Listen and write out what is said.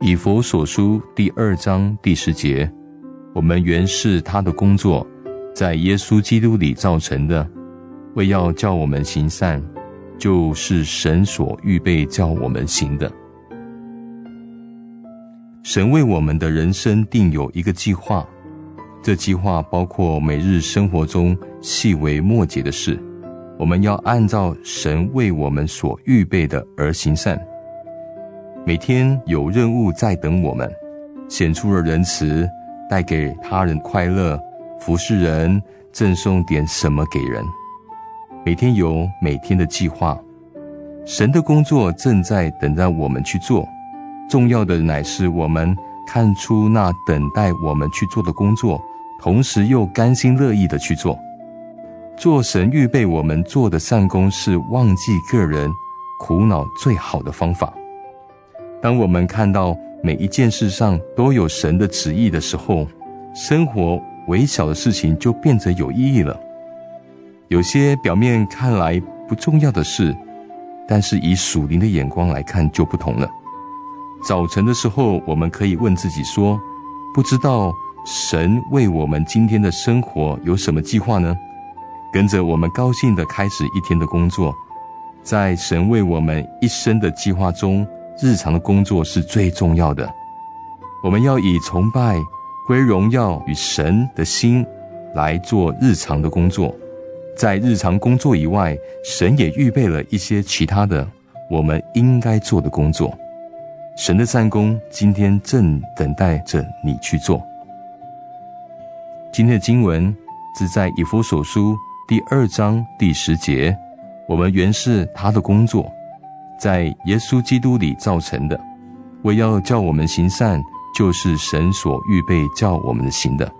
以佛所书第二章第十节我们原是他的工作在耶稣基督里造成的为要叫我们行善就是神所预备叫我们行的。神为我们的人生定有一个计划这计划包括每日生活中细微末节的事我们要按照神为我们所预备的而行善。每天有任务在等我们，显出了仁慈，带给他人快乐，服侍人，赠送点什么给人。每天有每天的计划，神的工作正在等待我们去做。重要的乃是我们看出那等待我们去做的工作，同时又甘心乐意的去做。做神预备我们做的善功，是忘记个人苦恼最好的方法。当我们看到每一件事上都有神的旨意的时候，生活微小的事情就变得有意义了。有些表面看来不重要的事，但是以属灵的眼光来看就不同了。早晨的时候，我们可以问自己说：“不知道神为我们今天的生活有什么计划呢？”跟着我们高兴的开始一天的工作，在神为我们一生的计划中。日常的工作是最重要的，我们要以崇拜、归荣耀与神的心来做日常的工作。在日常工作以外，神也预备了一些其他的我们应该做的工作。神的善功今天正等待着你去做。今天的经文是在以弗所书第二章第十节，我们原是他的工作。在耶稣基督里造成的，为要叫我们行善，就是神所预备叫我们的行的。